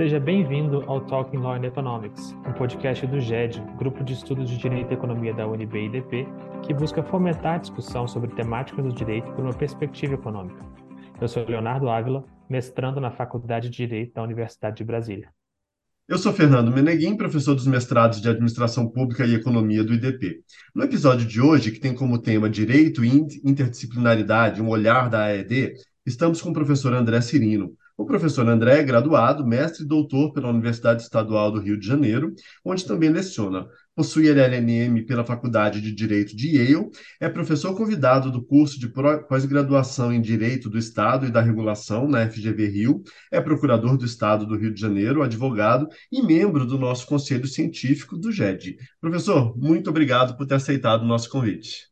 Seja bem-vindo ao Talking Law and Economics, um podcast do GED, Grupo de Estudos de Direito e Economia da UNB e IDP, que busca fomentar a discussão sobre temáticas do direito por uma perspectiva econômica. Eu sou Leonardo Ávila, mestrando na Faculdade de Direito da Universidade de Brasília. Eu sou Fernando Meneguim, professor dos mestrados de Administração Pública e Economia do IDP. No episódio de hoje, que tem como tema Direito e Interdisciplinaridade, um olhar da AED, estamos com o professor André Cirino. O professor André é graduado, mestre e doutor pela Universidade Estadual do Rio de Janeiro, onde também leciona. Possui LLM pela Faculdade de Direito de Yale, é professor convidado do curso de pós-graduação em Direito do Estado e da Regulação na FGV Rio, é procurador do Estado do Rio de Janeiro, advogado e membro do nosso Conselho Científico do GED. Professor, muito obrigado por ter aceitado o nosso convite.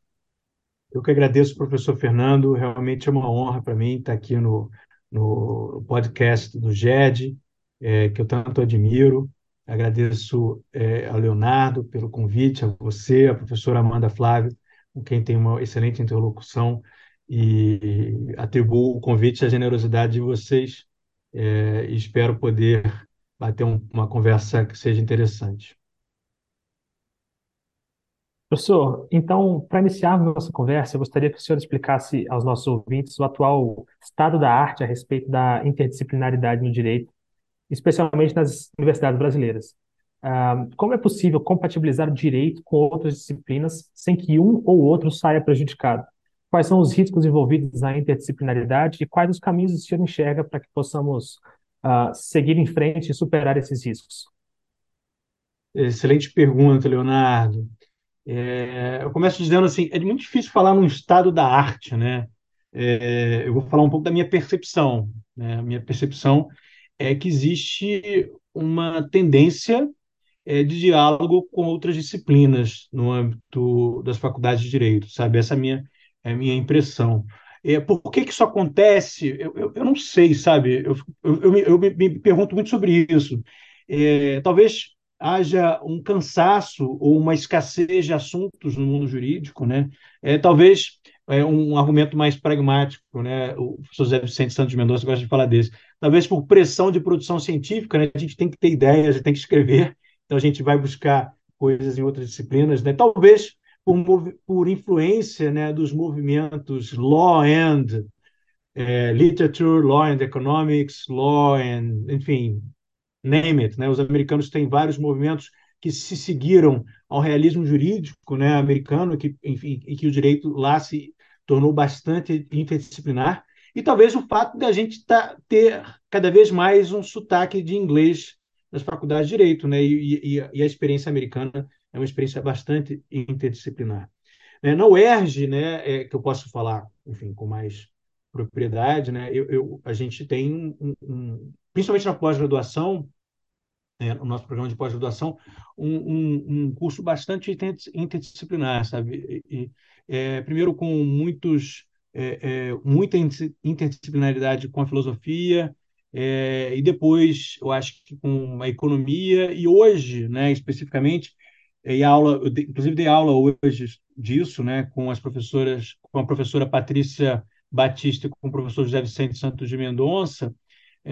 Eu que agradeço, professor Fernando. Realmente é uma honra para mim estar aqui no, no podcast do GED, é, que eu tanto admiro. Agradeço é, ao Leonardo pelo convite, a você, a professora Amanda Flávio, com quem tenho uma excelente interlocução, e atribuo o convite à generosidade de vocês é, e espero poder bater um, uma conversa que seja interessante. Professor, então, para iniciarmos nossa conversa, eu gostaria que o senhor explicasse aos nossos ouvintes o atual estado da arte a respeito da interdisciplinaridade no direito, especialmente nas universidades brasileiras. Ah, como é possível compatibilizar o direito com outras disciplinas sem que um ou outro saia prejudicado? Quais são os riscos envolvidos na interdisciplinaridade e quais os caminhos o senhor enxerga para que possamos uh, seguir em frente e superar esses riscos? Excelente pergunta, Leonardo. É, eu começo dizendo assim, é muito difícil falar num estado da arte, né? É, eu vou falar um pouco da minha percepção. Né? A minha percepção é que existe uma tendência é, de diálogo com outras disciplinas no âmbito das faculdades de direito, sabe? Essa é a minha, é a minha impressão. É, por que, que isso acontece? Eu, eu, eu não sei, sabe? Eu, eu, eu, me, me pergunto muito sobre isso. É, talvez haja um cansaço ou uma escassez de assuntos no mundo jurídico, né? É, talvez é, um argumento mais pragmático, né? O professor José Vicente Santos Mendonça gosta de falar desse. Talvez por pressão de produção científica, né? A gente tem que ter ideias, a gente tem que escrever, então a gente vai buscar coisas em outras disciplinas, né? Talvez por, por influência, né, dos movimentos law and é, literature, law and economics, law and, enfim, name it, né? Os americanos têm vários movimentos que se seguiram ao realismo jurídico, né, americano, que enfim, em que o direito lá se tornou bastante interdisciplinar, e talvez o fato da gente tá, ter cada vez mais um sotaque de inglês nas faculdades de direito, né, e, e, e a experiência americana é uma experiência bastante interdisciplinar. É, na UERJ, né, é, que eu posso falar, enfim, com mais propriedade, né, eu, eu a gente tem um principalmente na pós-graduação, é, no nosso programa de pós-graduação, um, um, um, curso bastante interdisciplinar, sabe? E, é, primeiro com muitos, é, é muita interdisciplinaridade com a filosofia, é, e depois, eu acho que com a economia, e hoje, né, especificamente, e aula, eu, inclusive dei aula hoje disso, né, com as professoras, com a professora Patrícia Batista e com o professor José Vicente Santos de Mendonça,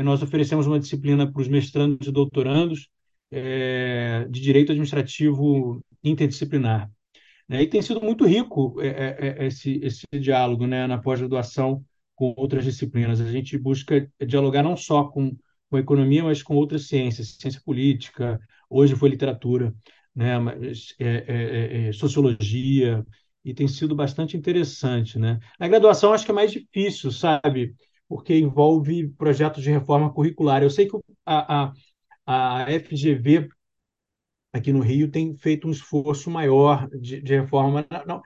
nós oferecemos uma disciplina para os mestrandos e doutorandos é, de direito administrativo interdisciplinar. Né? E tem sido muito rico é, é, esse, esse diálogo né, na pós-graduação com outras disciplinas. A gente busca dialogar não só com, com a economia, mas com outras ciências, ciência política, hoje foi literatura, né, mas, é, é, sociologia, e tem sido bastante interessante. Né? Na graduação, acho que é mais difícil, sabe? Porque envolve projetos de reforma curricular. Eu sei que a, a, a FGV aqui no Rio tem feito um esforço maior de, de reforma. Não.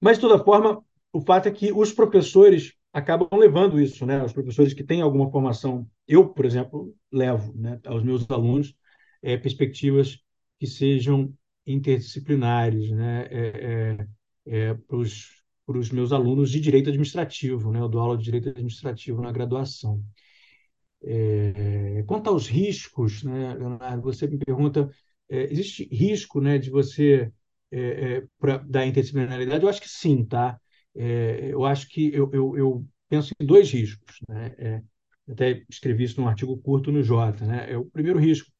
Mas, de toda forma, o fato é que os professores acabam levando isso, né? Os professores que têm alguma formação, eu, por exemplo, levo né, aos meus alunos é, perspectivas que sejam interdisciplinares, né? É, é, é para para os meus alunos de direito administrativo, né? Eu dou aula de direito administrativo na graduação. É, quanto aos riscos, né, Leonardo, você me pergunta, é, existe risco, né, de você é, é pra, da interdisciplinaridade? Eu acho que sim, tá? É, eu acho que eu, eu, eu, penso em dois riscos, né? É, até escrevi isso num artigo curto no Jota. Né? É o primeiro risco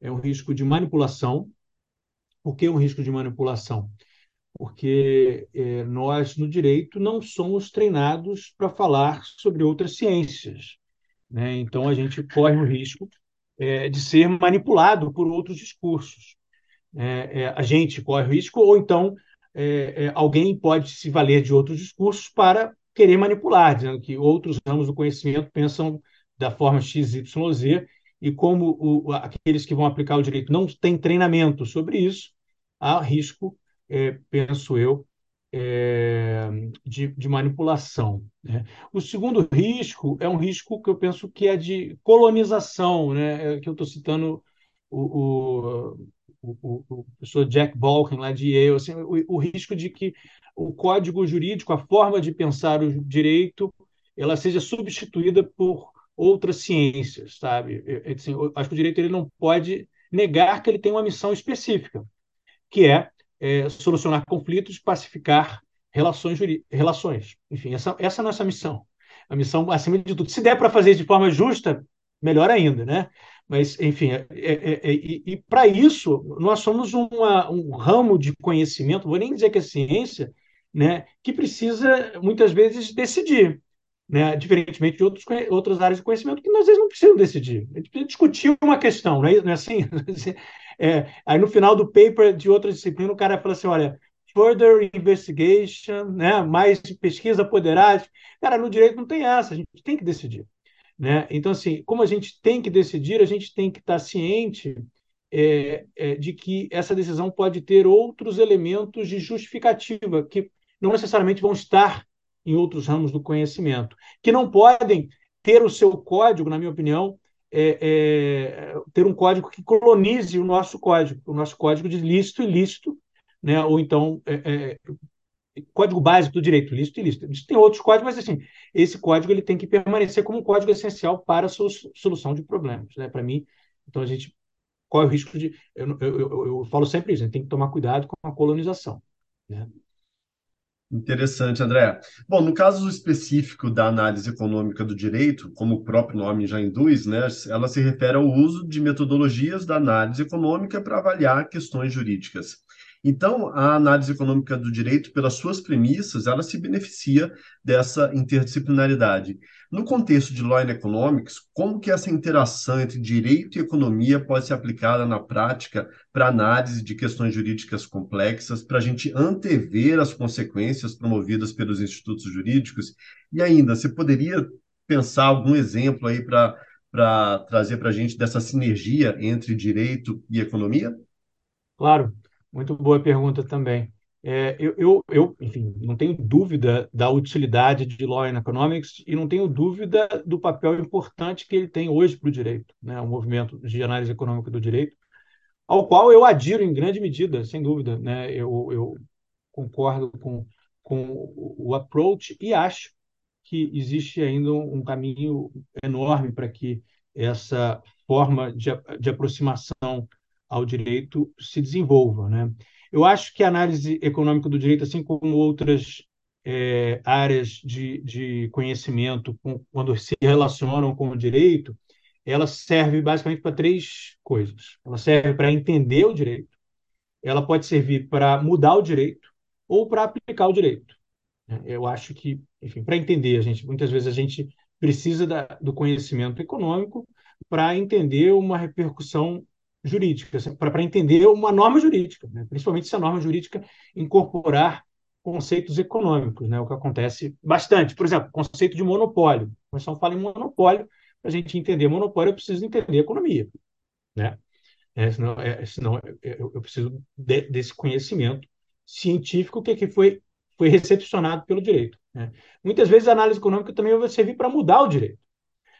é um risco de manipulação. Por que um risco de manipulação? Porque é, nós, no direito, não somos treinados para falar sobre outras ciências. Né? Então, a gente corre o risco é, de ser manipulado por outros discursos. É, é a gente corre o risco, ou então alguém pode se valer de outros discursos para querer manipular, dizendo que outros ramos do conhecimento pensam da forma XYZ, e como o, aqueles que vão aplicar o direito não têm treinamento sobre isso, há risco, é, penso eu, é, de, de, manipulação. Né? O segundo risco é um risco que eu penso que é de colonização, né? É que eu estou citando o, o, o, o, professor Jack Balkin, lá de Yale, assim, o, o risco de que o código jurídico, a forma de pensar o direito, ela seja substituída por outras ciências, sabe? Assim, eu acho que o direito ele não pode negar que ele tem uma missão específica, que é, é solucionar conflitos, pacificar relações, relações. Enfim, essa, essa é a nossa missão. A missão, acima de tudo. Se der para fazer de forma justa, melhor ainda, né? Mas, enfim, é, é, é, e, para isso, nós somos uma, um ramo de conhecimento, vou nem dizer que é ciência, né, que precisa, muitas vezes, decidir. Né, diferentemente de outros, outras áreas de conhecimento que às vezes não precisam decidir. A gente precisa discutir uma questão, não é, não é assim? É, aí no final do paper de outra disciplina, o cara fala assim: olha, further investigation, né, mais pesquisa poderá. Cara, no direito não tem essa, a gente tem que decidir. Né? Então, assim, como a gente tem que decidir, a gente tem que estar ciente é, é, de que essa decisão pode ter outros elementos de justificativa, que não necessariamente vão estar em outros ramos do conhecimento, que não podem ter o seu código, na minha opinião, é, é, ter um código que colonize o nosso código, o nosso código de lícito e ilícito, né? ou então é, é código básico do direito, lícito e ilícito. Tem outros códigos, mas assim, esse código ele tem que permanecer como um código essencial para a solução de problemas. Né? Para mim, então a gente corre o risco de. Eu, eu, eu, eu falo sempre isso, a gente tem que tomar cuidado com a colonização. Né? Interessante, André. Bom, no caso específico da análise econômica do direito, como o próprio nome já induz, né, ela se refere ao uso de metodologias da análise econômica para avaliar questões jurídicas. Então, a análise econômica do direito, pelas suas premissas, ela se beneficia dessa interdisciplinaridade. No contexto de Law and Economics, como que essa interação entre direito e economia pode ser aplicada na prática para análise de questões jurídicas complexas, para a gente antever as consequências promovidas pelos institutos jurídicos? E ainda, você poderia pensar algum exemplo aí para trazer para a gente dessa sinergia entre direito e economia? Claro. Muito boa pergunta também. É, eu, eu, eu, enfim, não tenho dúvida da utilidade de Law and Economics e não tenho dúvida do papel importante que ele tem hoje para o direito, né, o movimento de análise econômica do direito, ao qual eu adiro em grande medida, sem dúvida. Né, eu, eu concordo com, com o approach e acho que existe ainda um caminho enorme para que essa forma de, de aproximação ao direito se desenvolva. Né? Eu acho que a análise econômica do direito, assim como outras é, áreas de, de conhecimento, com, quando se relacionam com o direito, ela serve basicamente para três coisas. Ela serve para entender o direito, ela pode servir para mudar o direito ou para aplicar o direito. Eu acho que, enfim, para entender, a gente muitas vezes a gente precisa da, do conhecimento econômico para entender uma repercussão jurídica, assim, para entender uma norma jurídica, né? principalmente se a norma jurídica incorporar conceitos econômicos, né? o que acontece bastante. Por exemplo, conceito de monopólio. A Constituição fala em monopólio, para a gente entender monopólio, eu preciso entender economia. Né? É, senão, é, senão eu, eu preciso de, desse conhecimento científico que, que foi, foi recepcionado pelo direito. Né? Muitas vezes a análise econômica também vai servir para mudar o direito.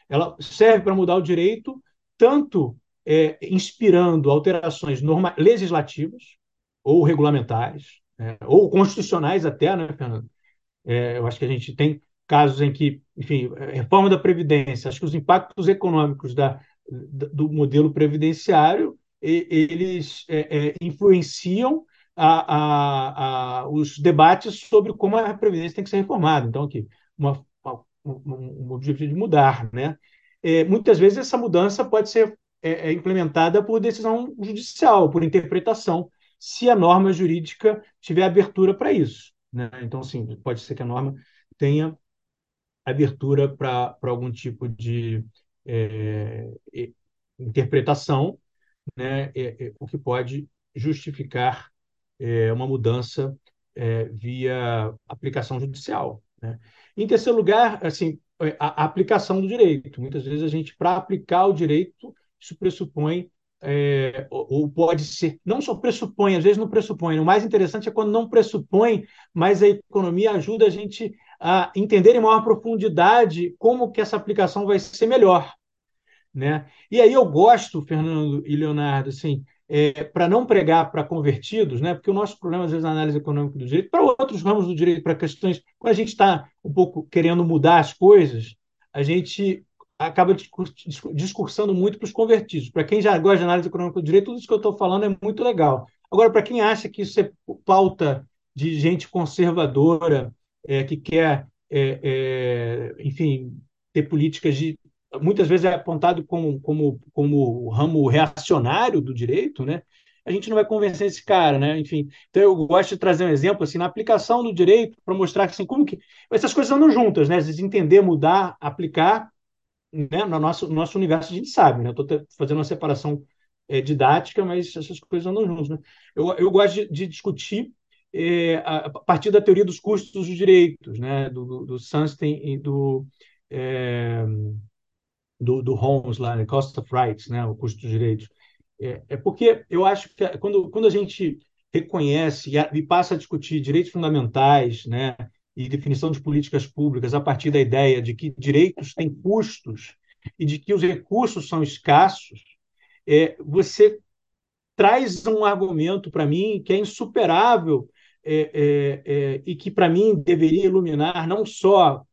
Ela serve para mudar o direito tanto é, inspirando alterações norma legislativas ou regulamentares, é, ou constitucionais até, né, Fernando? É, eu acho que a gente tem casos em que, enfim, reforma da Previdência, acho que os impactos econômicos da, do modelo previdenciário, eles é, é, influenciam a, a, a, os debates sobre como a Previdência tem que ser reformada. Então, aqui, uma, um, um objetivo de mudar, né? é, muitas vezes essa mudança pode ser é, é, implementada por decisão judicial, por interpretação, se a norma jurídica tiver abertura para isso. Né? Então, sim, pode ser que a norma tenha abertura para algum tipo de é, interpretação, né? É, é, o que pode justificar é, uma mudança é, via aplicação judicial. Né? Em terceiro lugar, assim, a aplicação do direito. Muitas vezes a gente, para aplicar o direito, isso pressupõe é, ou, pode ser, não só pressupõe, às vezes não pressupõe. O mais interessante é quando não pressupõe, mas a economia ajuda a gente a entender em maior profundidade como que essa aplicação vai ser melhor. Né? E aí eu gosto, Fernando e Leonardo, assim, é, para não pregar para convertidos, né? porque o nosso problema, às vezes, na análise econômica do direito, para outros ramos do direito, para questões, quando a gente está um pouco querendo mudar as coisas, a gente acaba discursando muito para os convertidos. Para quem já gosta de análise econômica do direito, tudo isso que eu estou falando é muito legal. Agora, para quem acha que isso é pauta de gente conservadora, é, que quer, é, é, enfim, ter políticas de. Muitas vezes é apontado como, como, como ramo reacionário do direito, né? a gente não vai convencer esse cara, né? Enfim, então eu gosto de trazer um exemplo assim na aplicação do direito para mostrar assim como que essas coisas andam juntas, né? Entender, mudar, aplicar, né? No nosso no nosso universo a gente sabe, né? Estou fazendo uma separação é, didática, mas essas coisas andam juntas, né? Eu, eu gosto de, de discutir é, a partir da teoria dos custos dos direitos, né, do, do, do Sunstein e do, é, do, do Holmes lá, né, Cost of Rights, né, o custo dos direitos. É, é porque eu acho que quando, quando a gente reconhece e, a, e passa a discutir direitos fundamentais, né, e definição de políticas públicas a partir da ideia de que direitos têm custos e de que os recursos são escassos, é, você traz um argumento para mim que é insuperável é, é, é, e que, para mim, deveria iluminar não só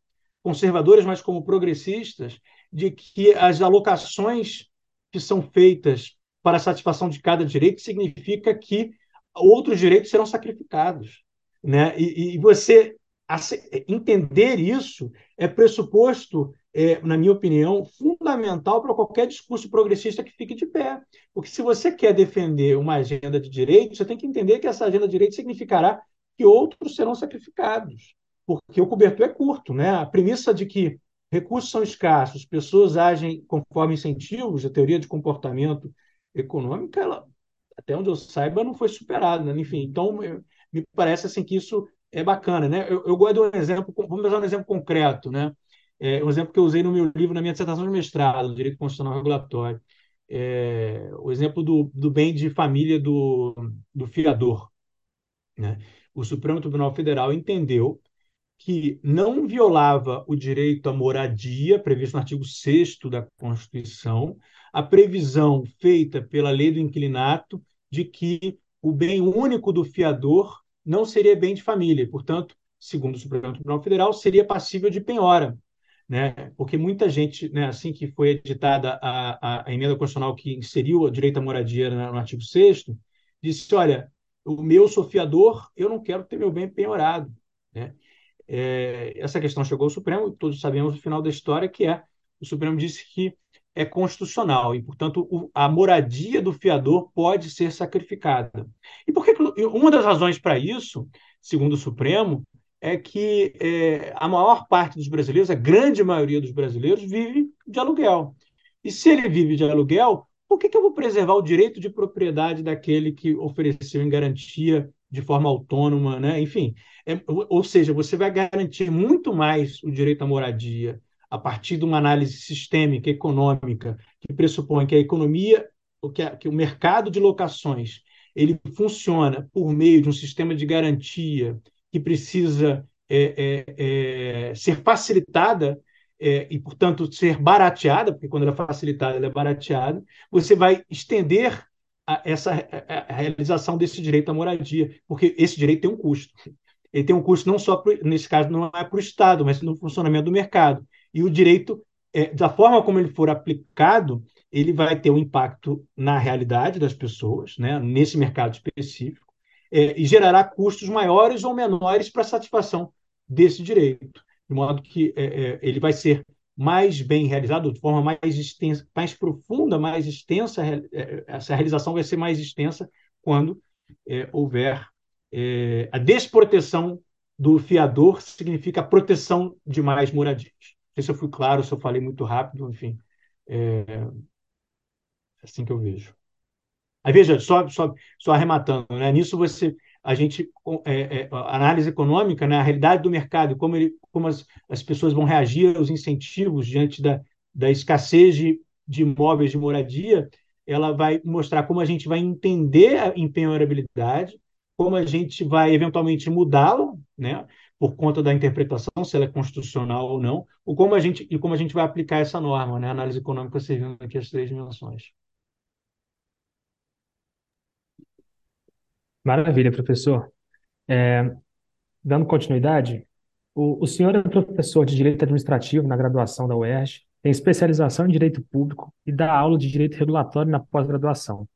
conservadores, mas como progressistas, de que as alocações que são feitas para a satisfação de cada direito significa que outros direitos serão sacrificados. Né? E, e você entender isso é pressuposto é, na minha opinião, fundamental para qualquer discurso progressista que fique de pé. Porque se você quer defender uma agenda de direito, você tem que entender que essa agenda de direito significará que outros serão sacrificados, porque o cobertor é curto. Né? A premissa de que recursos são escassos, pessoas agem conforme incentivos, a teoria de comportamento econômico, ela, até onde eu saiba, não foi superada. Né? Enfim, então, me parece assim que isso é bacana. Né? Eu, eu gosto de um exemplo, vamos usar um exemplo concreto. Né? É, um exemplo que eu usei no meu livro, na minha dissertação de mestrado, Direito Constitucional Regulatório. É, o exemplo do, do bem de família do, do fiador. Né? O Supremo Tribunal Federal entendeu que não violava o direito à moradia, previsto no artigo 6 da Constituição, a previsão feita pela lei do inquilinato de que o bem único do fiador não seria bem de família, portanto, segundo o Supremo Tribunal Federal, seria passível de penhora né? Porque muita gente, né, assim que foi editada a, a, a emenda constitucional que inseriu o direito à moradia no, no artigo 6 disse, olha, o meu sofiador, eu não quero ter meu bem penhorado, né? É, essa questão chegou ao Supremo, todos sabemos o final da história, que é o Supremo disse que é constitucional e, portanto, o, a moradia do fiador pode ser sacrificada. E por que uma das razões para isso, segundo o Supremo, é que é, a maior parte dos brasileiros, a grande maioria dos brasileiros, vive de aluguel. E se ele vive de aluguel, por que, que eu vou preservar o direito de propriedade daquele que ofereceu em garantia de forma autônoma, né? Enfim, é, ou seja, você vai garantir muito mais o direito à moradia a partir de uma análise sistêmica, econômica, que pressupõe que a economia, que, a, que o mercado de locações, ele funciona por meio de um sistema de garantia que precisa é, é, é, ser facilitada é, e, portanto, ser barateada, porque quando ela é facilitada, ela é barateada, você vai estender a, essa a, a realização desse direito à moradia, porque esse direito tem um custo. Ele tem um custo não só, pro, nesse caso, não é para o Estado, mas no funcionamento do mercado. E o direito, é, da forma como ele for aplicado, ele vai ter um impacto na realidade das pessoas, né, nesse mercado específico, é, e gerará custos maiores ou menores para a satisfação desse direito, de modo que é, é, ele vai ser mais bem realizado, de forma mais extensa, mais profunda, mais extensa, é, essa realização vai ser mais extensa quando é, houver é, a desproteção do fiador, significa a proteção de mais moradias. Sei se eu fui claro, se eu falei muito rápido, enfim. É, é assim que eu vejo. Aí veja, só, só, só arrematando, né? nisso você a gente é, é, análise econômica, né, a realidade do mercado, como, ele, como as, as pessoas vão reagir aos incentivos diante da, da escassez de, de imóveis de moradia, ela vai mostrar como a gente vai entender a empenhorabilidade, como a gente vai eventualmente mudá-lo, né, por conta da interpretação, se ela é constitucional ou não, ou como a gente, e como a gente vai aplicar essa norma, né, a análise econômica servindo aqui as três dimensões. Maravilha, professor. É, dando continuidade, o, o senhor é professor de Direito Administrativo na graduação da UERJ, tem especialização em Direito Público e dá aula de Direito Regulatório na pós-graduação.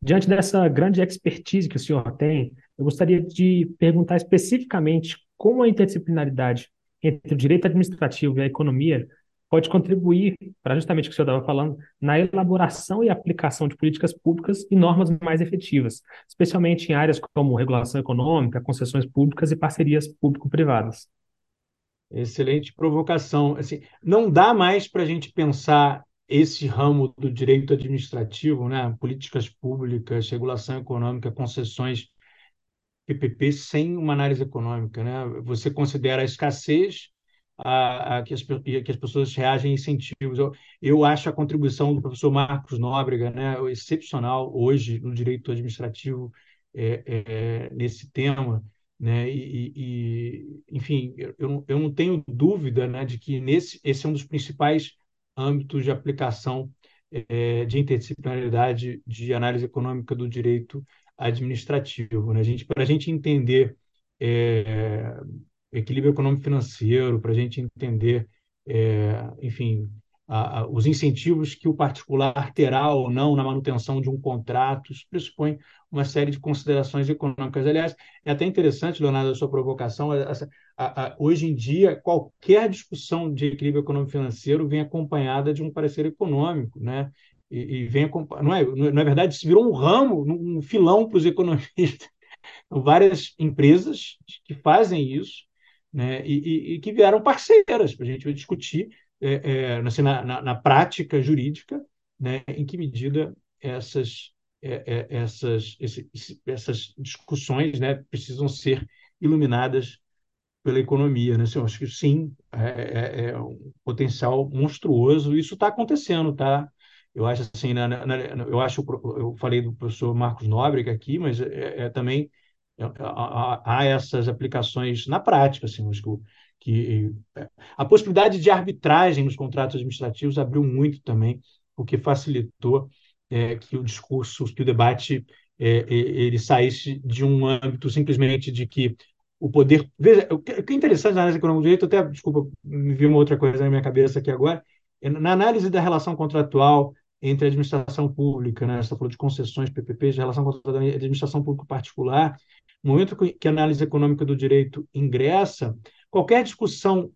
Diante dessa grande expertise que o senhor tem, eu gostaria de perguntar especificamente como a interdisciplinaridade entre o direito administrativo e a economia pode contribuir para justamente o que o senhor estava falando, na elaboração e aplicação de políticas públicas e normas mais efetivas, especialmente em áreas como regulação econômica, concessões públicas e parcerias público-privadas. Excelente provocação. Assim, não dá mais para a gente pensar esse ramo do direito administrativo, né? políticas públicas, regulação econômica, concessões PPP, sem uma análise econômica. Né? Você considera a escassez a, a, que, as, que as pessoas reagem incentivos. Eu, eu acho a contribuição do professor Marcos Nóbrega né, excepcional hoje no direito administrativo é, é, nesse tema. Né? E, e, enfim, eu, eu não tenho dúvida né, de que nesse, esse é um dos principais âmbitos de aplicação é, de interdisciplinaridade de análise econômica do direito administrativo. Né? Para a gente entender é, equilíbrio econômico financeiro, para a gente entender, é, enfim, a, a, os incentivos que o particular terá ou não na manutenção de um contrato, isso pressupõe uma série de considerações econômicas. Aliás, é até interessante, Leonardo, a sua provocação. A, hoje em dia, qualquer discussão de equilíbrio econômico financeiro vem acompanhada de um parecer econômico, né? E, e vem não é, não é verdade, isso virou um ramo, um filão para os economistas. Então, várias empresas que fazem isso né, e, e, que vieram parceiras para a gente discutir é, é, assim, na, na, na, prática jurídica né, em que medida essas, é, é essas, esse, essas discussões né, precisam ser iluminadas pela economia. Né? Assim, eu acho que sim, é, é, é um potencial monstruoso. Isso está acontecendo, tá? Eu acho assim, na, na, eu acho, eu falei do professor Marcos Nóbrega aqui, mas é, é também há essas aplicações na prática, assim, que, que é, a possibilidade de arbitragem nos contratos administrativos abriu muito também, o que facilitou é, que o discurso, que o debate é, ele saísse de um âmbito simplesmente de que o poder. Veja, o que é interessante na análise econômica do direito, até, desculpa, me viu uma outra coisa na minha cabeça aqui agora, é na análise da relação contratual entre a administração pública, né? Você falou de concessões, PPPs, de relação contratual entre administração pública particular, no momento que a análise econômica do direito ingressa, qualquer discussão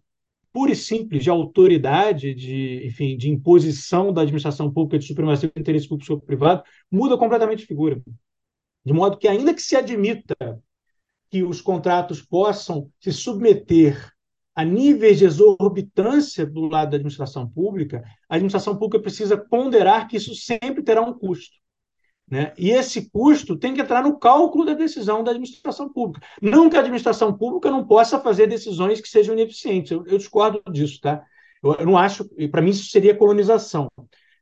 pura e simples de autoridade, de, enfim, de imposição da administração pública de supremacia do interesse público sobre privado, muda completamente de figura. De modo que, ainda que se admita que os contratos possam se submeter a níveis de exorbitância do lado da administração pública, a administração pública precisa ponderar que isso sempre terá um custo. Né? E esse custo tem que entrar no cálculo da decisão da administração pública. Não que a administração pública não possa fazer decisões que sejam ineficientes. Eu, eu discordo disso, tá? Eu, eu não acho, para mim, isso seria colonização.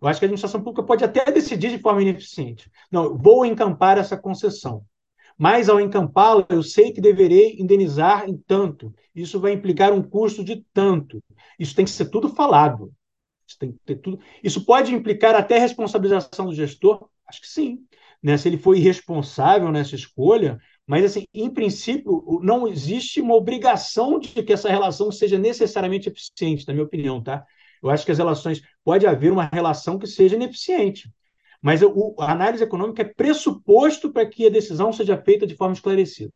Eu acho que a administração pública pode até decidir de forma ineficiente. Não, vou encampar essa concessão. Mas, ao encampá-la, eu sei que deverei indenizar em tanto. Isso vai implicar um custo de tanto. Isso tem que ser tudo falado. Isso, tem que ter tudo. Isso pode implicar até responsabilização do gestor? Acho que sim. Né? Se ele foi irresponsável nessa escolha, mas, assim, em princípio, não existe uma obrigação de que essa relação seja necessariamente eficiente, na minha opinião, tá? Eu acho que as relações, pode haver uma relação que seja ineficiente, mas o, a análise econômica é pressuposto para que a decisão seja feita de forma esclarecida.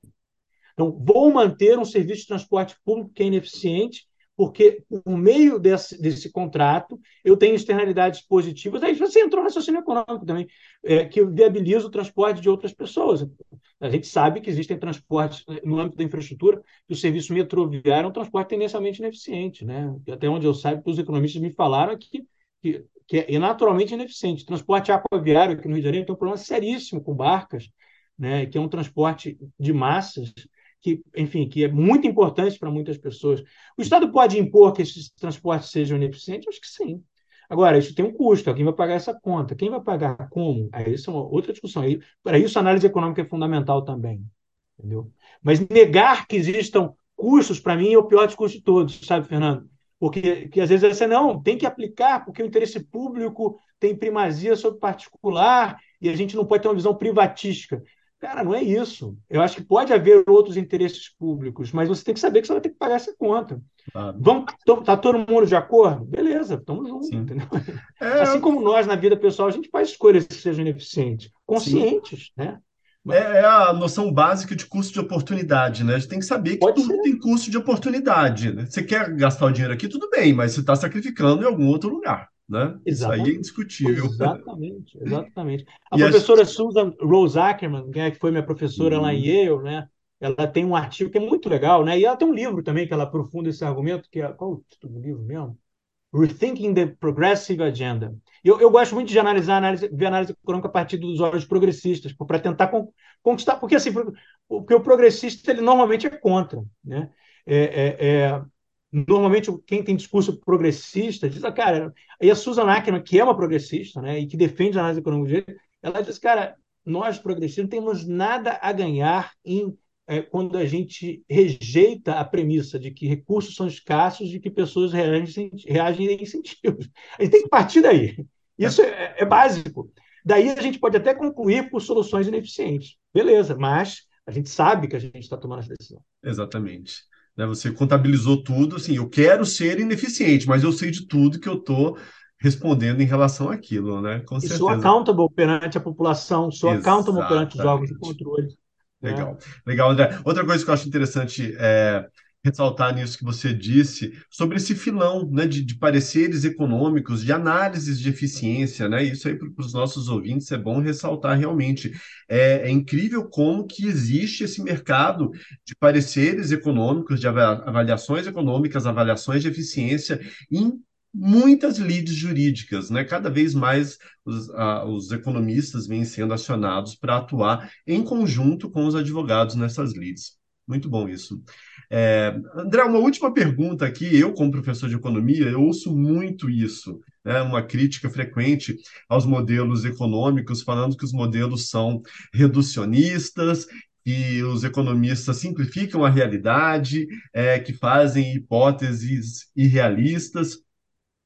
Então, vou manter um serviço de transporte público que é ineficiente, porque por meio desse, desse contrato eu tenho externalidades positivas. Aí você entrou no raciocínio econômico também, é, que viabiliza o transporte de outras pessoas. A gente sabe que existem transportes no âmbito da infraestrutura, que o serviço metroviário é um transporte tendencialmente ineficiente. Né? Até onde eu saiba, os economistas me falaram que, que, que é naturalmente ineficiente. Transporte aquaviário aqui no Rio de Janeiro tem um problema seríssimo com barcas, né? que é um transporte de massas que, enfim, que é muito importante para muitas pessoas. O Estado pode impor que esses transportes sejam ineficientes? Acho que sim. Agora, isso tem um custo. Quem vai pagar essa conta? Quem vai pagar como? Aí isso é uma outra discussão. Para isso, a análise econômica é fundamental também. Entendeu? Mas negar que existam custos, para mim, é o pior discurso de todos, sabe, Fernando? Porque que às vezes você não tem que aplicar, porque o interesse público tem primazia sobre particular e a gente não pode ter uma visão privatística. Cara, não é isso. Eu acho que pode haver outros interesses públicos, mas você tem que saber que você vai ter que pagar essa conta. Claro. Vamos, tá todo mundo de acordo? Beleza, estamos juntos, entendeu? É, assim como nós na vida pessoal, a gente faz escolhas que sejam ineficientes, conscientes, Sim. né? É, é, a noção básica de custo de oportunidade, né? A gente tem que saber que Pode tudo ser. tem custo de oportunidade. Né? Você quer gastar o dinheiro aqui, tudo bem, mas você está sacrificando em algum outro lugar. Né? Isso aí é indiscutível. Exatamente, exatamente. A e professora a... Susan Rose Ackerman, né, que foi minha professora lá em uhum. Yale, né? ela tem um artigo que é muito legal, né? E ela tem um livro também que ela aprofunda esse argumento, que é qual o título do livro mesmo? Rethinking the Progressive Agenda. Eu, eu gosto muito de analisar análise, ver análise econômica a partir dos olhos progressistas, para tentar conquistar, porque assim, porque o progressista ele normalmente é contra, né? É, é, é, normalmente quem tem discurso progressista diz, ah, cara, e a Susan Ackerman, que é uma progressista, né, e que defende a análise econômica, ela diz, cara, nós progressistas não temos nada a ganhar em é, quando a gente rejeita a premissa de que recursos são escassos e que pessoas reagem, reagem a incentivos. A gente tem que partir daí. Isso é, é básico. Daí a gente pode até concluir por soluções ineficientes. Beleza, mas a gente sabe que a gente está tomando essa decisão. Exatamente. Né, você contabilizou tudo, assim, eu quero ser ineficiente, mas eu sei de tudo que eu estou respondendo em relação àquilo, né? Com e certeza. sou accountable perante a população, sou Exatamente. accountable perante os órgãos de controle. Né? Legal, legal, André. Outra coisa que eu acho interessante é ressaltar nisso que você disse sobre esse filão né, de, de pareceres econômicos, de análises de eficiência, né? Isso aí para os nossos ouvintes é bom ressaltar realmente. É, é, incrível como que existe esse mercado de pareceres econômicos, de avaliações econômicas, avaliações de eficiência em muitas leads jurídicas, né? Cada vez mais os, os economistas vêm sendo acionados para atuar em conjunto com os advogados nessas leads. Muito bom isso. É, André, uma última pergunta aqui. Eu, como professor de economia, eu ouço muito isso, né? uma crítica frequente aos modelos econômicos, falando que os modelos são reducionistas, que os economistas simplificam a realidade, é, que fazem hipóteses irrealistas.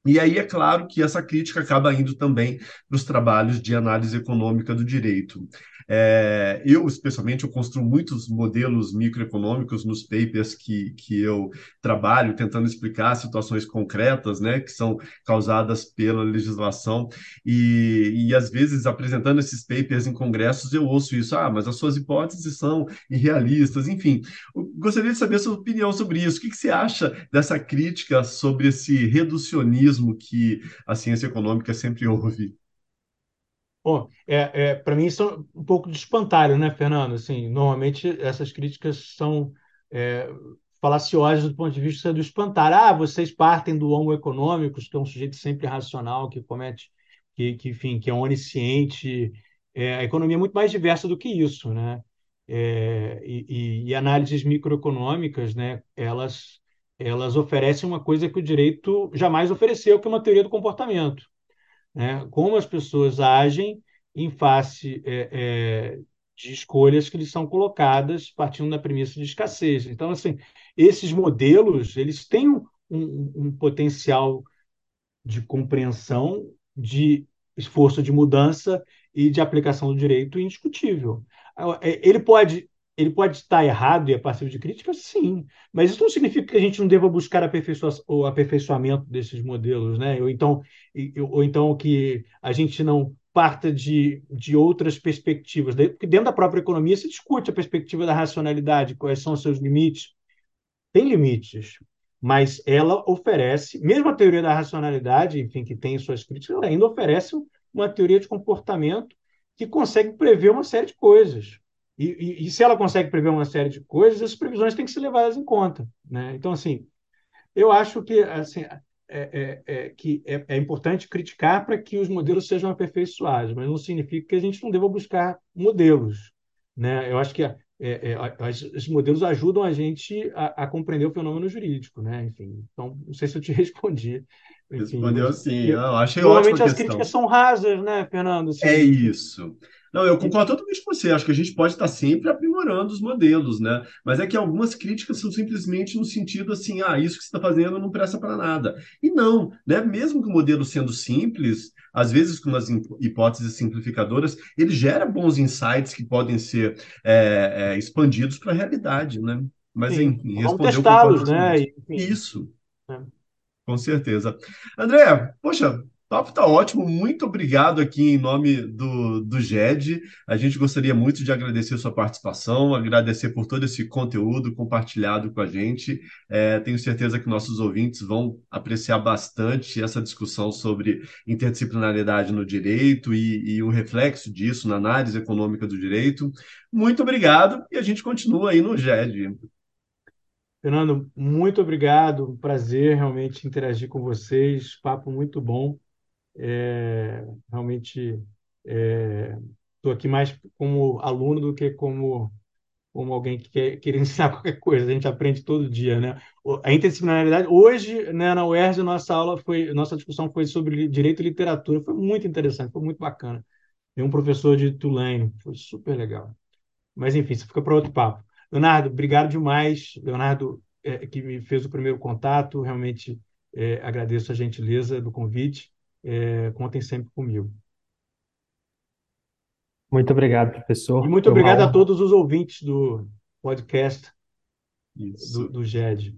E aí é claro que essa crítica acaba indo também para os trabalhos de análise econômica do direito. É, eu, especialmente, eu construo muitos modelos microeconômicos nos papers que, que eu trabalho, tentando explicar situações concretas, né, que são causadas pela legislação, e, e às vezes, apresentando esses papers em congressos, eu ouço isso, ah, mas as suas hipóteses são irrealistas, enfim. Gostaria de saber a sua opinião sobre isso. O que, que você acha dessa crítica sobre esse reducionismo que a ciência econômica sempre ouve? Bom, é, é para mim isso é um pouco de espantalho, né, Fernando? Assim, normalmente essas críticas são é, falaciosas do ponto de vista do espantalho. Ah, vocês partem do homo econômicos, que é um sujeito sempre racional, que comete, que, que enfim, que é onisciente. É, a economia é muito mais diversa do que isso, né? É, e, e, análises microeconômicas, né? Elas elas oferecem uma coisa que o direito jamais ofereceu, que é uma teoria do comportamento né? como as pessoas agem em face é, é, de escolhas que lhes são colocadas partindo da premissa de escassez. Então, assim, esses modelos eles têm um, um, potencial de compreensão, de esforço de mudança e de aplicação do direito indiscutível. Ele pode ele pode estar errado e é passivo de crítica, sim, mas isso não significa que a gente não deva buscar o aperfeiçoamento desses modelos, né? Ou então, ou então que a gente não parta de, de outras perspectivas, porque dentro da própria economia se discute a perspectiva da racionalidade, quais são os seus limites. Tem limites, mas ela oferece, mesmo a teoria da racionalidade, enfim, que tem suas críticas, ela ainda oferece uma teoria de comportamento que consegue prever uma série de coisas. E, e, e, se ela consegue prever uma série de coisas, essas previsões têm que ser levadas em conta. Né? Então, assim, eu acho que, assim, é, é, é que é, é, importante criticar para que os modelos sejam aperfeiçoados, mas não significa que a gente não deva buscar modelos. Né? Eu acho que é, é, os modelos ajudam a gente a, a, compreender o fenômeno jurídico. Né? Enfim, então, não sei se eu te respondi. Enfim, Respondeu sim. Eu achei Normalmente as críticas são rasas, né, Fernando? Assim, é isso. Não, eu concordo totalmente com você. Acho que a gente pode estar sempre aprimorando os modelos, né? Mas é que algumas críticas são simplesmente no sentido assim, ah, isso que você está fazendo não presta para nada. E não, né? Mesmo que o modelo sendo simples, às vezes com umas hipóteses simplificadoras, ele gera bons insights que podem ser é, é, expandidos para a realidade, né? Mas Sim. enfim, respondeu testá-los, né? Isso. É. Com certeza. André, poxa, papo está ótimo, muito obrigado aqui em nome do, do GED. A gente gostaria muito de agradecer sua participação, agradecer por todo esse conteúdo compartilhado com a gente. É, tenho certeza que nossos ouvintes vão apreciar bastante essa discussão sobre interdisciplinaridade no direito e, e o reflexo disso na análise econômica do direito. Muito obrigado e a gente continua aí no GED. Fernando, muito obrigado. prazer realmente interagir com vocês. Papo muito bom. É, realmente estou é, aqui mais como aluno do que como, como alguém que quer, quer ensinar qualquer coisa. A gente aprende todo dia, né? A interdisciplinaridade, hoje, né, na UERJ, nossa aula foi, nossa discussão foi sobre direito e literatura. Foi muito interessante, foi muito bacana. Tem um professor de Tulane, foi super legal. Mas, enfim, isso fica para outro papo. Leonardo, obrigado demais. Leonardo, é, que me fez o primeiro contato, realmente é, agradeço a gentileza do convite é, contem sempre comigo. Muito obrigado, professor. E muito Foi obrigado a todos os ouvintes do podcast do, do GED.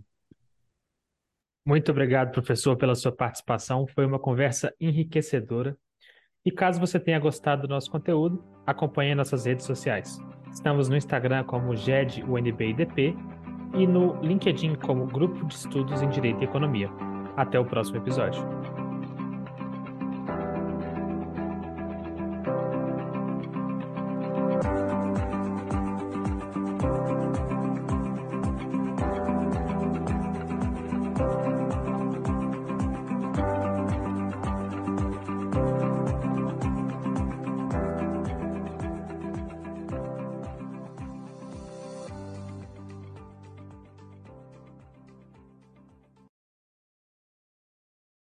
Muito obrigado, professor, pela sua participação. Foi uma conversa enriquecedora. E caso você tenha gostado do nosso conteúdo, acompanhe nossas redes sociais. Estamos no Instagram como GED UNBIDP e no LinkedIn como Grupo de Estudos em Direito e Economia. Até o próximo episódio.